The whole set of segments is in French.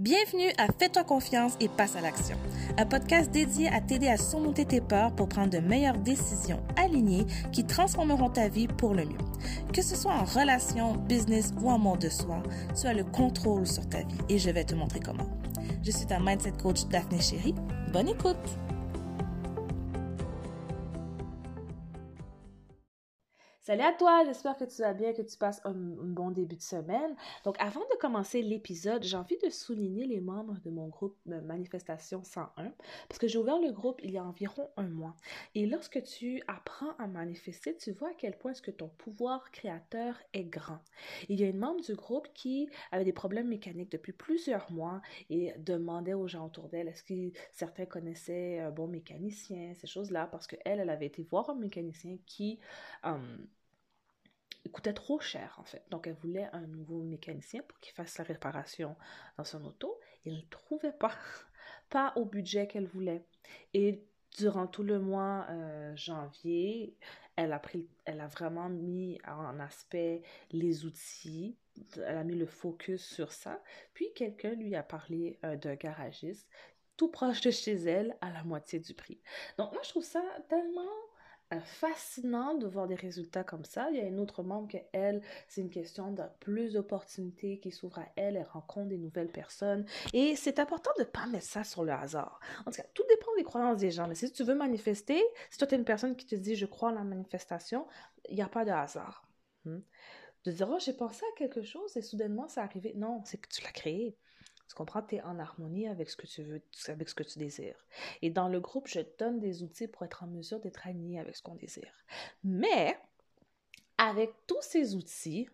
Bienvenue à Fais-toi confiance et passe à l'action, un podcast dédié à t'aider à surmonter tes peurs pour prendre de meilleures décisions alignées qui transformeront ta vie pour le mieux. Que ce soit en relation, business ou en monde de soi, tu as le contrôle sur ta vie et je vais te montrer comment. Je suis ta mindset coach Daphné Chéri. Bonne écoute! Salut à toi, j'espère que tu vas bien, que tu passes un, bon début de semaine. Donc avant de commencer l'épisode, j'ai envie de souligner les membres de mon groupe Manifestation 101 parce que j'ai ouvert le groupe il y a environ un mois. Et lorsque tu apprends à manifester, tu vois à quel point est-ce que ton pouvoir créateur est grand. Il y a une membre du groupe qui avait des problèmes mécaniques depuis plusieurs mois et demandait aux gens autour d'elle est-ce que certains connaissaient un bon mécanicien, ces choses-là, parce qu'elle, elle avait été voir un mécanicien qui... Hum, il coûtait trop cher en fait. Donc elle voulait un nouveau mécanicien pour qu'il fasse la réparation dans son auto. Il ne trouvait pas, pas au budget qu'elle voulait. Et durant tout le mois euh, janvier, elle a, pris, elle a vraiment mis en aspect les outils, elle a mis le focus sur ça. Puis quelqu'un lui a parlé euh, d'un garagiste tout proche de chez elle à la moitié du prix. Donc moi je trouve ça tellement fascinant de voir des résultats comme ça. Il y a une autre membre que elle, c'est une question de plus d'opportunités qui s'ouvrent à elle, elle rencontre des nouvelles personnes. Et c'est important de ne pas mettre ça sur le hasard. En tout cas, tout dépend des croyances des gens. Mais si tu veux manifester, si toi tu es une personne qui te dit je crois en la manifestation, il n'y a pas de hasard. Hmm? De dire, oh, j'ai pensé à quelque chose et soudainement ça arrivé. Non, c'est que tu l'as créé. Tu comprends? Tu es en harmonie avec ce que tu veux, avec ce que tu désires. Et dans le groupe, je te donne des outils pour être en mesure d'être aligné avec ce qu'on désire. Mais, avec tous ces outils,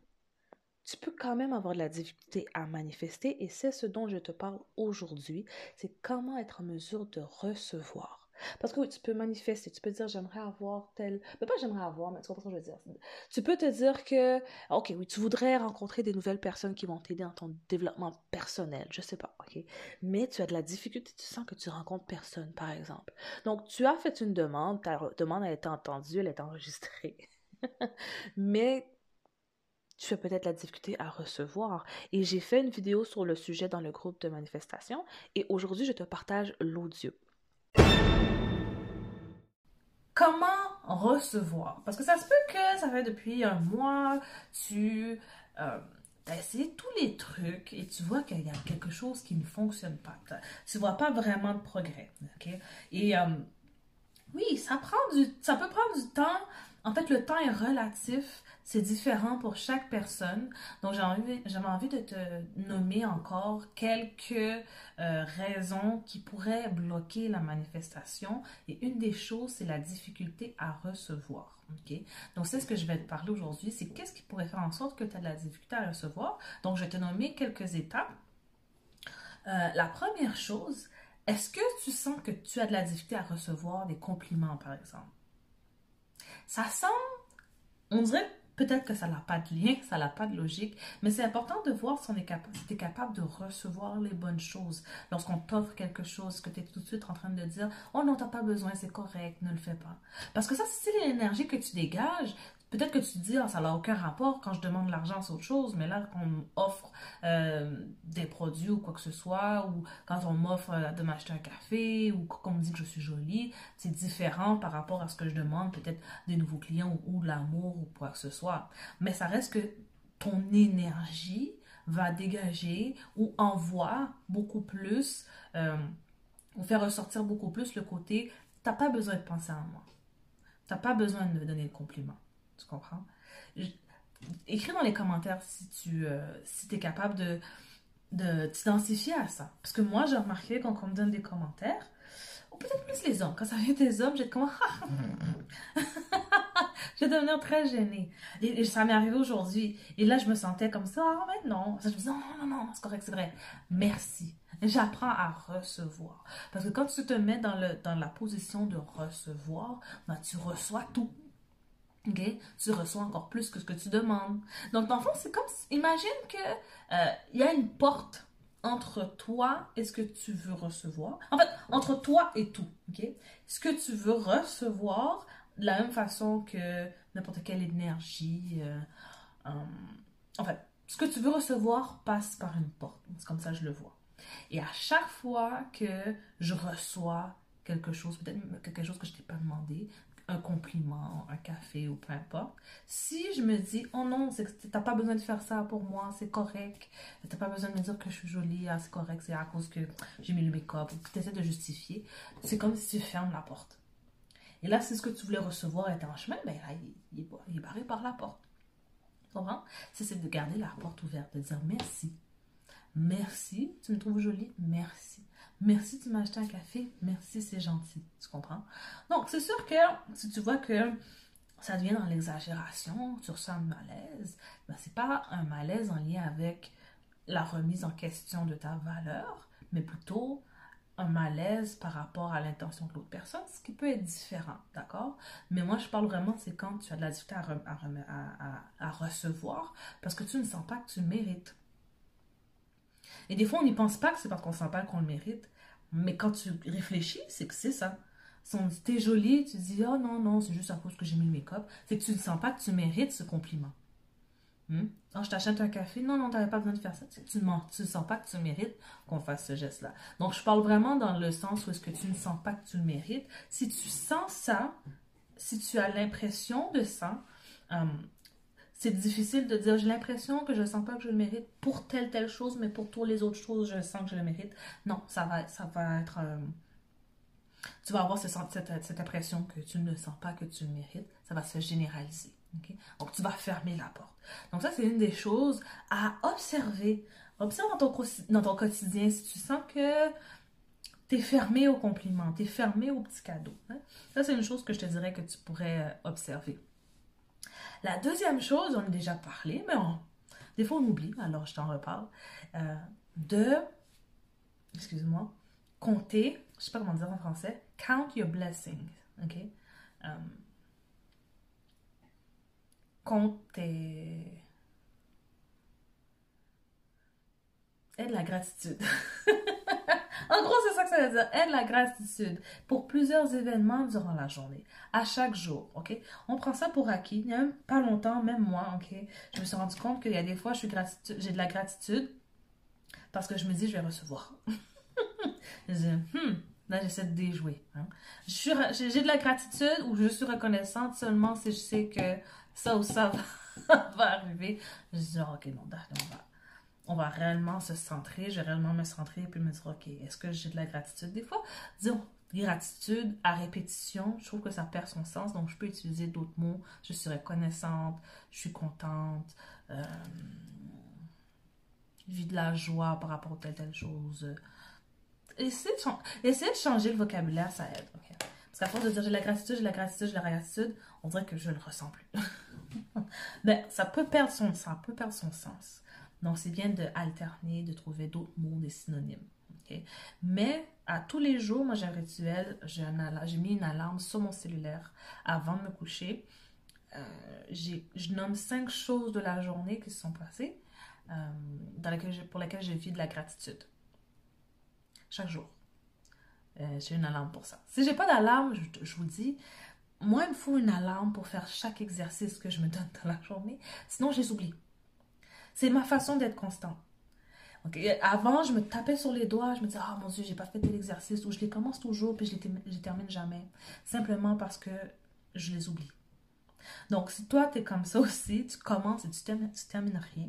tu peux quand même avoir de la difficulté à manifester et c'est ce dont je te parle aujourd'hui, c'est comment être en mesure de recevoir. Parce que oui, tu peux manifester, tu peux dire j'aimerais avoir tel. Mais pas j'aimerais avoir, mais tu comprends ce que je veux dire. Tu peux te dire que, ok, oui, tu voudrais rencontrer des nouvelles personnes qui vont t'aider dans ton développement personnel, je sais pas, ok? Mais tu as de la difficulté, tu sens que tu rencontres personne, par exemple. Donc, tu as fait une demande, ta demande a été entendue, elle est enregistrée. mais tu as peut-être la difficulté à recevoir. Et j'ai fait une vidéo sur le sujet dans le groupe de manifestation et aujourd'hui, je te partage l'audio. Comment recevoir? Parce que ça se peut que ça fait depuis un mois, tu euh, as essayé tous les trucs et tu vois qu'il y a quelque chose qui ne fonctionne pas. Tu vois pas vraiment de progrès. Et euh, oui, ça, prend du, ça peut prendre du temps. En fait, le temps est relatif c'est différent pour chaque personne. Donc, j'avais envie de te nommer encore quelques euh, raisons qui pourraient bloquer la manifestation. Et une des choses, c'est la difficulté à recevoir. Donc, c'est ce que je vais te parler aujourd'hui. C'est qu'est-ce qui pourrait faire en sorte que tu as de la difficulté à recevoir. Donc, je vais te nommer quelques étapes. Euh, la première chose, est-ce que tu sens que tu as de la difficulté à recevoir des compliments, par exemple? Ça semble, on dirait Peut-être que ça n'a pas de lien, ça n'a pas de logique, mais c'est important de voir si, on est es capable de recevoir les bonnes choses. Lorsqu'on t'offre quelque chose, que tu es tout de suite en train de dire Oh non, tu n'as pas besoin, c'est correct, ne le fais pas. Parce que ça, c'est l'énergie que tu dégages, Peut-être que tu te dis, ah, ça n'a aucun rapport, quand je demande l'argent, c'est autre chose, mais là, quand on m'offre euh, des produits ou quoi que ce soit, ou quand on m'offre euh, de m'acheter un café, ou qu'on me dit que je suis jolie, c'est différent par rapport à ce que je demande, peut-être des nouveaux clients ou, de l'amour ou quoi que ce soit. Mais ça reste que ton énergie va dégager ou envoie beaucoup plus, euh, ou faire ressortir beaucoup plus le côté, t'as pas besoin de penser à moi. T'as pas besoin de me donner le compliment. Tu comprends? écris dans les commentaires si tu euh, si es capable de, de t'identifier à ça. Parce que moi, j'ai remarqué quand on me donne des commentaires, ou peut-être plus les hommes, quand ça vient des hommes, j'ai comme je vais très gênée. Et, ça m'est arrivé aujourd'hui. Et là, je me sentais comme ça. Ah, mais non. Je me disais, non, non, non, c'est correct, c'est vrai. Merci. J'apprends à recevoir. Parce que quand tu te mets dans, le, dans la position de recevoir, ben, tu reçois tout. Tu reçois encore plus que ce que tu demandes. Donc, dans le fond, c'est comme, imagine que euh, y a une porte entre toi et ce que tu veux recevoir. En fait, entre toi et tout, ok? Ce que tu veux recevoir, de la même façon que n'importe quelle énergie. Euh, euh, en fait, ce que tu veux recevoir passe par une porte. C'est comme ça que je le vois. Et à chaque fois que je reçois quelque chose, peut-être quelque chose que je t'ai pas demandé, un compliment, un café ou peu importe, si je me dis, oh non, t'as pas besoin de faire ça pour moi, c'est correct, t'as pas besoin de me dire que je suis jolie, ah, c'est correct, c'est à cause que j'ai mis le make-up, ou que tu essaies de justifier, c'est comme si tu fermes la porte. Et là, si ce que tu voulais recevoir était en chemin, ben là, il, est, barré par la porte. Tu comprends? C'est de garder la porte ouverte, de dire merci. Merci, tu me trouves jolie, merci. Merci, tu m'as acheté un café. Merci, c'est gentil. Tu comprends? Donc, c'est sûr que si tu vois que ça devient dans l'exagération, tu ressens un malaise, ben, c'est pas un malaise en lien avec la remise en question de ta valeur, mais plutôt un malaise par rapport à l'intention de l'autre personne, ce qui peut être différent, d'accord? Mais moi, je parle vraiment, c'est quand tu as de la difficulté à, recevoir parce que tu ne sens pas que tu mérites. Et des fois, on n'y pense pas que c'est parce qu'on sent pas qu'on le mérite. Mais quand tu réfléchis, c'est que c'est ça. Si on dit t'es jolie, tu dis oh non, non, c'est juste à cause que j'ai mis le make-up. C'est que tu ne sens pas que tu mérites ce compliment. Oh, je t'achète un café. Non, non, tu n'avais pas besoin de faire ça. Tu ne sens pas que tu mérites qu'on fasse ce geste-là. Donc, je parle vraiment dans le sens où est-ce que tu ne sens pas que tu le mérites. Si tu sens ça, si tu as l'impression de ça, euh, c'est difficile de dire j'ai l'impression que je sens pas que je le mérite pour telle telle chose, mais pour toutes les autres choses, je sens que je le mérite. Non, ça va, ça va être. Euh, tu vas avoir cette, cette, impression que tu ne sens pas que tu le mérites. Ça va se généraliser. Donc, tu vas fermer la porte. Donc, ça, c'est une des choses à observer. Observe dans ton, quotidien si tu sens que tu es fermé aux compliments, tu es fermé aux petits cadeaux. Hein? Ça, c'est une chose que je te dirais que tu pourrais euh, observer. La deuxième chose, on a déjà parlé, mais des fois on oublie, alors je t'en reparle, euh, de, excuse-moi, compter, je sais pas comment dire en français, count your blessings, ok? Tes... Aide la gratitude. En gros, c'est ça que ça veut dire. Aide la gratitude pour plusieurs événements durant la journée, à chaque jour, ok? On prend ça pour acquis. Il n'y a même pas longtemps, même moi, ok? Je me suis rendu compte qu'il y a des fois, j'ai de la gratitude parce que je me dis, je vais recevoir. je dis, hmm, là, j'essaie de déjouer. Hein? J'ai de la gratitude ou je suis reconnaissante seulement si je sais que ça ou ça va, arriver. Je dis, ok, non, on va on va réellement se centrer, je vais réellement me centrer et puis me dire, OK, est-ce que j'ai de la gratitude? Des fois, disons, gratitude à répétition, je trouve que ça perd son sens, donc je peux utiliser d'autres mots. Je suis reconnaissante, je suis contente, euh, je vis de la joie par rapport à telle, telle chose. Essayez de, changer le vocabulaire, ça aide. Parce qu'à force de dire j'ai de la gratitude, j'ai de la gratitude, j'ai de la gratitude, on dirait que je ne ressens plus. ben, perdre son, ça peut perdre son sens. Donc, c'est bien d'alterner, de trouver d'autres mots, des synonymes. Mais à tous les jours, moi j'ai un rituel, j'ai mis une alarme sur mon cellulaire avant de me coucher. Euh, je nomme cinq choses de la journée qui se sont passées euh, pour lesquelles je vis de la gratitude. Chaque jour. Euh, j'ai une alarme pour ça. Si j'ai pas d'alarme, je, je, vous dis, moi il me faut une alarme pour faire chaque exercice que je me donne dans la journée. Sinon, je les oublie. C'est ma façon d'être constant. Avant, je me tapais sur les doigts, je me disais, ah mon Dieu, j'ai pas fait tel exercice, ou je les commence toujours, puis je les, les termine jamais. Simplement parce que je les oublie. Donc, si toi, tu es comme ça aussi, tu commences et tu termines, tu termines rien,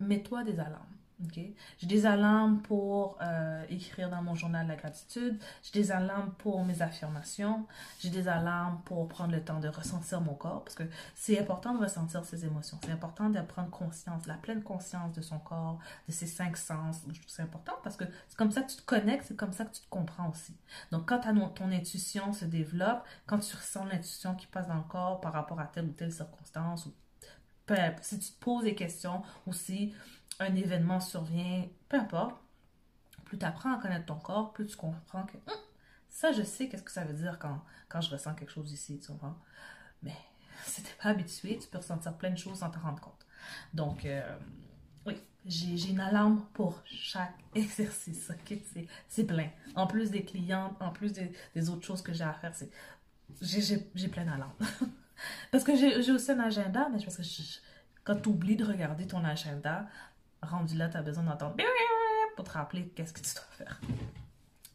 mets-toi des alarmes. J'ai des alarmes pour euh, écrire dans mon journal la gratitude. J'ai des alarmes pour mes affirmations. J'ai des alarmes pour prendre le temps de ressentir mon corps parce que c'est important de ressentir ses émotions. C'est important de prendre conscience, la pleine conscience de son corps, de ses cinq sens. C'est important parce que c'est comme ça que tu te connectes, c'est comme ça que tu te comprends aussi. Donc, quand ton intuition se développe, quand tu ressens l'intuition qui passe dans le corps par rapport à telle ou telle circonstance, ou si tu te poses des questions ou si un événement survient, peu importe, plus tu apprends à connaître ton corps, plus tu comprends que hum, ça, je sais qu'est-ce que ça veut dire quand, je ressens quelque chose ici, tu? Mais si pas habitué, tu peux ressentir plein de choses sans te rendre compte. Donc, euh, oui, j'ai une alarme pour chaque exercice, ok? C'est plein. En plus des clients, en plus des, autres choses que j'ai à faire, c'est j'ai plein d'alarmes. parce que j'ai aussi un agenda, mais parce que quand tu oublies de regarder ton agenda, rendu là, tu as besoin d'entendre pour te rappeler qu'est-ce que tu dois faire.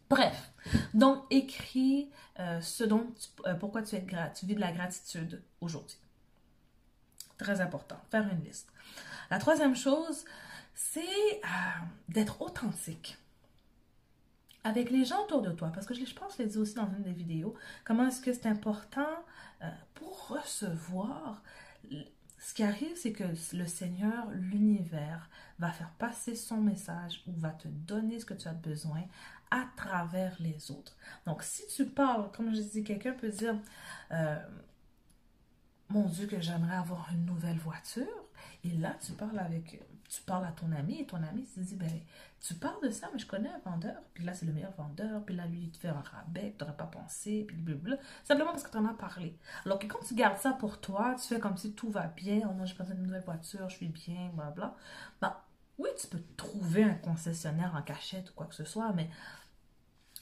Bref, donc écris euh, ce dont euh, pourquoi tu, es tu vis de la gratitude aujourd'hui. Très important, faire une liste. La troisième chose, c'est euh, d'être authentique avec les gens autour de toi. Parce que je, je pense, je l'ai dit aussi dans une des vidéos, comment est-ce que c'est important pour recevoir ce qui arrive, c'est que le Seigneur, l'univers, va faire passer son message ou va te donner ce que tu as besoin à travers les autres. Donc, si tu parles, comme je dis, quelqu'un peut dire, euh, mon Dieu, que j'aimerais avoir une nouvelle voiture. Et là, tu parles avec, tu parles à ton ami et ton ami se dit, ben, tu parles de ça, mais je connais un vendeur. Puis là, c'est le meilleur vendeur. Puis là, lui, il te fait un rabais tu n'aurais pas pensé. Puis blablabla. Simplement parce que tu en as parlé. Alors que quand tu gardes ça pour toi, tu fais comme si tout va bien. Oh non, j'ai besoin d'une nouvelle voiture, je suis bien, blablabla. Ben, oui, tu peux trouver un concessionnaire en cachette ou quoi que ce soit, mais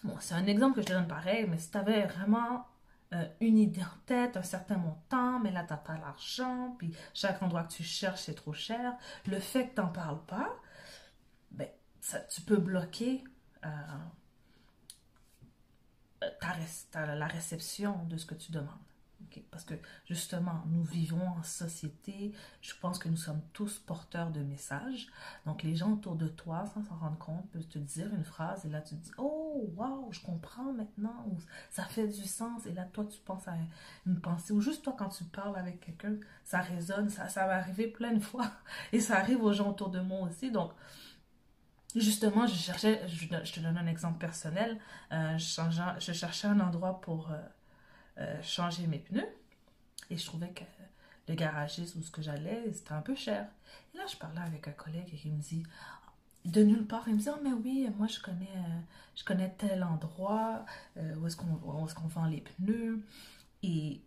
bon, c'est un exemple que je te donne pareil, mais si tu avais vraiment euh, une idée en tête, un certain montant, mais là, tu n'as pas l'argent, puis chaque endroit que tu cherches, c'est trop cher, le fait que tu n'en parles pas, ben, tu peux bloquer euh, ta, la réception de ce que tu demandes. Parce que justement, nous vivons en société, je pense que nous sommes tous porteurs de messages. Donc les gens autour de toi, sans s'en rendre compte, peuvent te dire une phrase et là tu te dis, oh, wow, je comprends maintenant, ça fait du sens. Et là, toi, tu penses à une pensée, ou juste toi, quand tu parles avec quelqu'un, ça résonne, ça, ça va arriver plein de fois. Et ça arrive aux gens autour de moi aussi. Donc, Justement, je cherchais, je, te donne un exemple personnel, euh, je, cherchais un endroit pour euh, euh, changer mes pneus. Et je trouvais que le garagiste où ce que j'allais, c'était un peu cher. Et là, je parlais avec un collègue et il me dit, de nulle part, il me dit, oh, mais oui, moi, je connais, euh, je connais tel endroit euh, où est-ce qu'on est qu'on vend les pneus. Et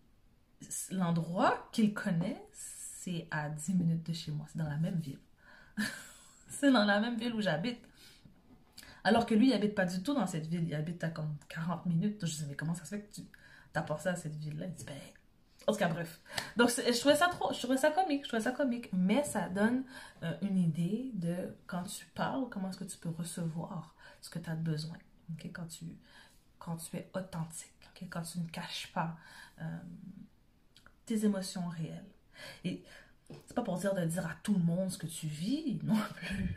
l'endroit qu'il connaît, c'est à 10 minutes de chez moi. C'est dans la même ville. c'est dans la même ville où j'habite. Alors que lui, il habite pas du tout dans cette ville. Il habite à comme 40 minutes. Je disais, mais comment ça se fait que tu t'as pensé à cette ville-là? Il dit, ben, en tout cas, bref. Donc, je trouvais ça trop, je trouvais ça comique, je trouvais ça comique. Mais ça donne euh, une idée de quand tu parles, comment est-ce que tu peux recevoir ce que tu as besoin. ok? Quand, tu, quand tu es authentique, quand tu ne caches pas euh, tes émotions réelles. Et c'est pas pour dire de dire à tout le monde ce que tu vis, non plus.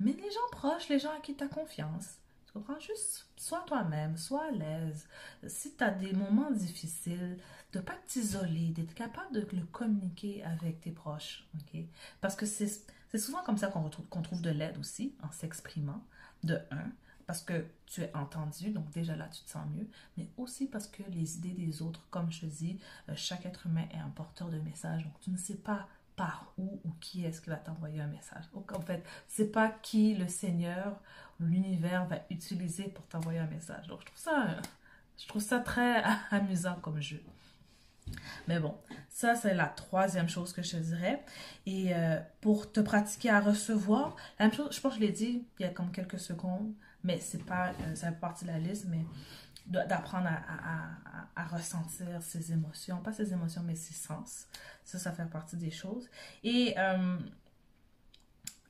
Mais les gens proches, les gens à qui tu as confiance, tu comprends? Juste, sois toi-même, sois à l'aise. Si tu as des moments difficiles, de ne pas t'isoler, d'être capable de le communiquer avec tes proches. Parce que c'est souvent comme ça qu'on trouve de l'aide aussi, en s'exprimant, de un, parce que tu es entendu, donc déjà là, tu te sens mieux, mais aussi parce que les idées des autres, comme je te dis, euh, chaque être humain est un porteur de message, donc tu ne sais pas par où ou qui est-ce qui va t'envoyer un message. Donc en fait, c'est pas qui le Seigneur ou l'univers va utiliser pour t'envoyer un message. Donc je trouve ça, je trouve ça très amusant comme jeu. Mais bon, ça c'est la troisième chose que je te dirais. Et euh, pour te pratiquer à recevoir, la même chose, je pense que je l'ai dit il y a comme quelques secondes, mais c'est pas, euh, ça fait partie de la liste, mais d'apprendre à, ressentir ses émotions, pas ses émotions, mais ses sens. Ça, ça fait partie des choses. Et euh,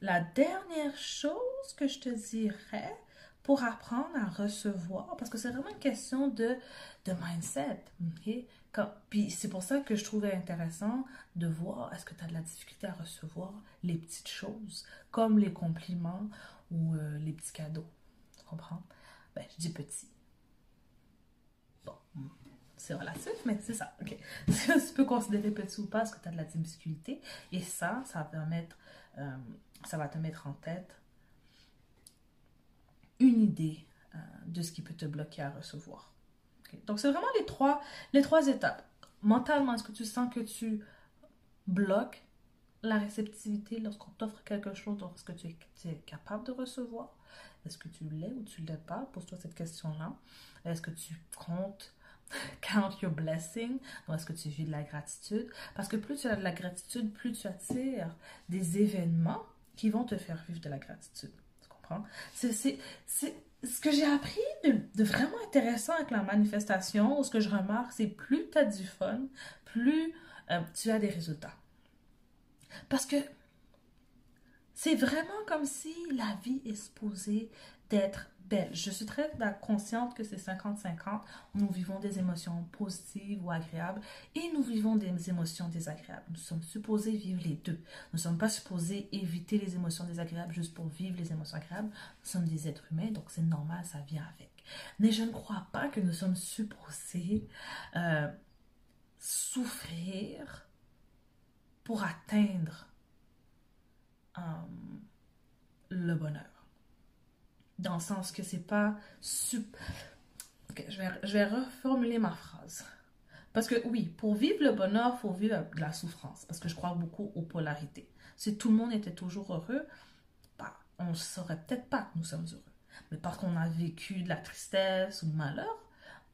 la dernière chose que je te dirais pour apprendre à recevoir, parce que c'est vraiment une question de, de mindset. puis c'est pour ça que je trouvais intéressant de voir est-ce que tu as de la difficulté à recevoir les petites choses, comme les compliments ou euh, les petits cadeaux? Tu comprends? Ben, je dis petit c'est relatif, mais c'est ça. tu peux considérer petit ou pas parce que tu as de la difficulté. Et ça, ça va, permettre, euh, ça va te mettre en tête une idée euh, de ce qui peut te bloquer à recevoir. Donc, c'est vraiment les trois, les trois étapes. Mentalement, est-ce que tu sens que tu bloques la réceptivité lorsqu'on t'offre quelque chose, lorsque tu es, tu es capable de recevoir? Est-ce que tu l'es ou tu ne l'es pas? Pose-toi cette question-là. Est-ce que tu comptes count your blessing. Donc, est-ce que tu vis de la gratitude? Parce que plus tu as de la gratitude, plus tu attires des événements qui vont te faire vivre de la gratitude. Tu comprends? C'est ce que j'ai appris de, vraiment intéressant avec la manifestation, ce que je remarque, c'est plus tu as du fun, plus euh, tu as des résultats. Parce que C'est vraiment comme si la vie est supposée d'être belle. Je suis très consciente que c'est 50-50. Nous vivons des émotions positives ou agréables et nous vivons des émotions désagréables. Nous sommes supposés vivre les deux. Nous ne sommes pas supposés éviter les émotions désagréables juste pour vivre les émotions agréables. Nous sommes des êtres humains, donc c'est normal, ça vient avec. Mais je ne crois pas que nous sommes supposés euh, souffrir pour atteindre euh, le bonheur. Dans le sens que c'est pas... Sup... je, vais, je vais reformuler ma phrase. Parce que oui, pour vivre le bonheur, il faut vivre de la souffrance. Parce que je crois beaucoup aux polarités. Si tout le monde était toujours heureux, bah, on ne saurait peut-être pas que nous sommes heureux. Mais parce qu'on a vécu de la tristesse ou du malheur,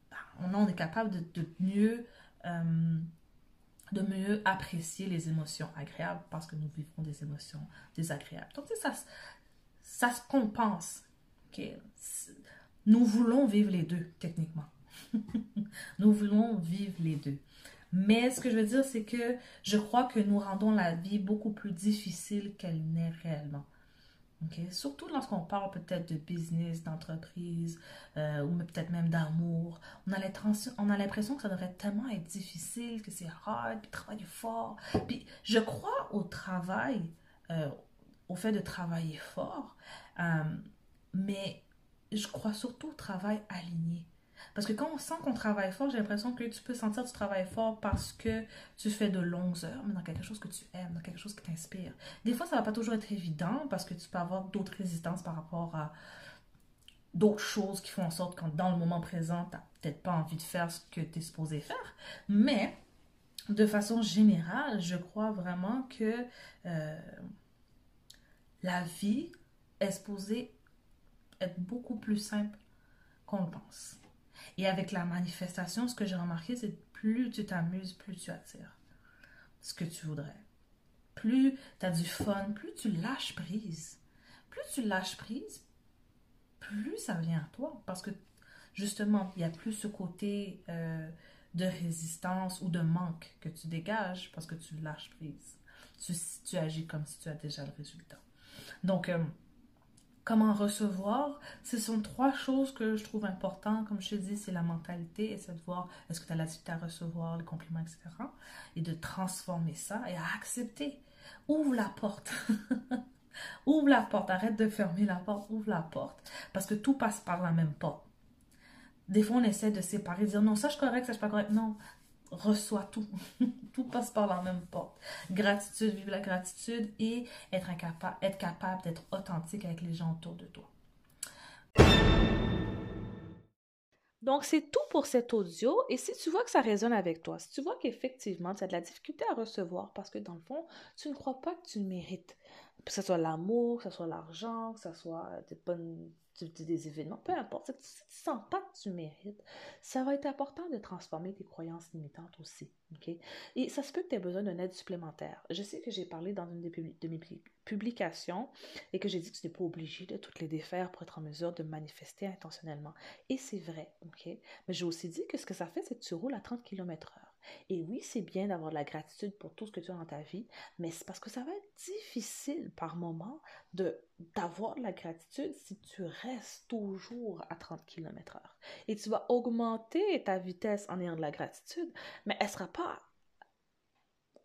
bah, on, est capable de, mieux euh, de mieux apprécier les émotions agréables parce que nous vivons des émotions désagréables. Donc, ça, ça se compense. Nous voulons vivre les deux, techniquement. nous voulons vivre les deux. Mais ce que je veux dire, c'est que je crois que nous rendons la vie beaucoup plus difficile qu'elle n'est réellement. Surtout lorsqu'on parle peut-être de business, d'entreprise, euh, ou peut-être même d'amour. On a l'impression que ça devrait tellement être difficile, que c'est hard, puis travailler fort. Puis je crois au travail, euh, au fait de travailler fort, euh, mais je crois surtout au travail aligné. Parce que quand on sent qu'on travaille fort, j'ai l'impression que tu peux sentir que tu travailles fort parce que tu fais de longues heures, mais dans quelque chose que tu aimes, dans quelque chose qui t'inspire. Des fois, ça va pas toujours être évident parce que tu peux avoir d'autres résistances par rapport à d'autres choses qui font en sorte que dans le moment présent, tu n'as peut-être pas envie de faire ce que tu es supposé faire. Mais de façon générale, je crois vraiment que euh, la vie est supposée être beaucoup plus simple qu'on le pense. Et avec la manifestation, ce que j'ai remarqué, c'est plus tu t'amuses, plus tu attires ce que tu voudrais. Plus tu as du fun, plus tu lâches prise. Plus tu lâches prise, plus ça vient à toi. Parce que justement, il n'y a plus ce côté euh, de résistance ou de manque que tu dégages parce que tu lâches prise. Tu, tu agis comme si tu as déjà le résultat. Donc, euh, comment recevoir, ce sont trois choses que je trouve importantes. Comme je te dis, c'est la mentalité et c'est de voir est-ce que tu as la à recevoir les compliments, etc. Et de transformer ça et à accepter. Ouvre la porte. ouvre la porte. Arrête de fermer la porte. Ouvre la porte. Parce que tout passe par la même porte. Des fois, on essaie de séparer, de dire non, ça je suis correct, ça je suis pas correct. Non, reçois tout. tout passe par la même porte. Gratitude, vivre la gratitude et être, incapable, être capable d'être authentique avec les gens autour de toi. Donc, c'est tout pour cet audio. Et si tu vois que ça résonne avec toi, si tu vois qu'effectivement, tu as de la difficulté à recevoir parce que dans le fond, tu ne crois pas que tu le mérites, que ce soit l'amour, que ce soit l'argent, que ce soit des bonnes des événements, peu importe, si tu ne sens pas que tu mérites, ça va être important de transformer tes croyances limitantes aussi. Et ça se peut que tu aies besoin d'une aide supplémentaire. Je sais que j'ai parlé dans une de mes publications et que j'ai dit que tu n'es pas obligé de toutes les défaire pour être en mesure de manifester intentionnellement. Et c'est vrai, ok? Mais j'ai aussi dit que ce que ça fait, c'est que tu roules à 30 km/h. Et oui, c'est bien d'avoir de la gratitude pour tout ce que tu as dans ta vie, mais c'est parce que ça va être difficile par moment de d'avoir de la gratitude si tu restes toujours à 30 km/h. Et tu vas augmenter ta vitesse en ayant de la gratitude, mais elle sera pas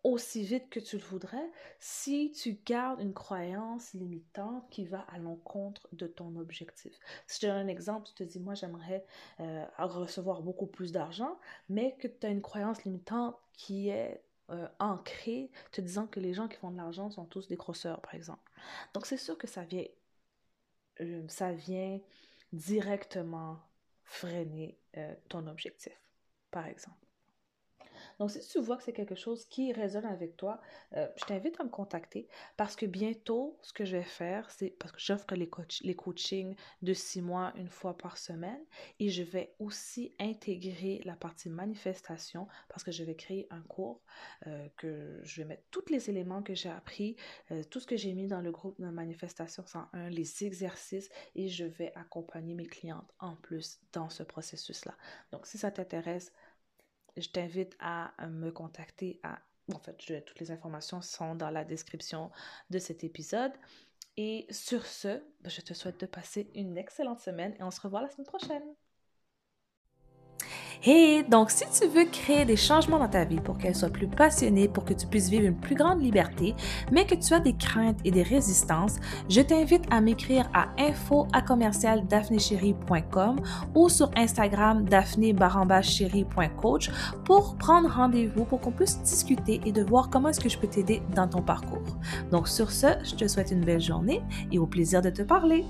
aussi vite que tu le voudrais si tu gardes une croyance limitante qui va à l'encontre de ton objectif. Si je te donne un exemple, tu te dis, moi j'aimerais euh, recevoir beaucoup plus d'argent, mais que tu as une croyance limitante qui est euh, ancrée, te disant que les gens qui font de l'argent sont tous des grosseurs, par exemple. Donc c'est sûr que ça vient, euh, ça vient directement freiner ton objectif, par exemple. Donc, si tu vois que c'est quelque chose qui résonne avec toi, euh, je t'invite à me contacter parce que bientôt, ce que je vais faire, c'est parce que j'offre les, les coachings de six mois une fois par semaine et je vais aussi intégrer la partie manifestation parce que je vais créer un cours euh, que je vais mettre tous les éléments que j'ai appris, euh, tout ce que j'ai mis dans le groupe de manifestation 101, les exercices et je vais accompagner mes clientes en plus dans ce processus-là. Donc, si ça t'intéresse, je t'invite à me contacter en fait, toutes les informations sont dans la description de cet épisode. Et sur ce, je te souhaite de passer une excellente semaine et on se revoit la semaine prochaine. Et donc, si tu veux créer des changements dans ta vie pour qu'elle soit plus passionnée, pour que tu puisses vivre une plus grande liberté, mais que tu as des craintes et des résistances, je t'invite à m'écrire à info ou sur Instagram daphné-coach pour prendre rendez-vous pour qu'on puisse discuter et de voir comment est-ce que je peux t'aider dans ton parcours. Donc, sur ce, je te souhaite une belle journée et au plaisir de te parler.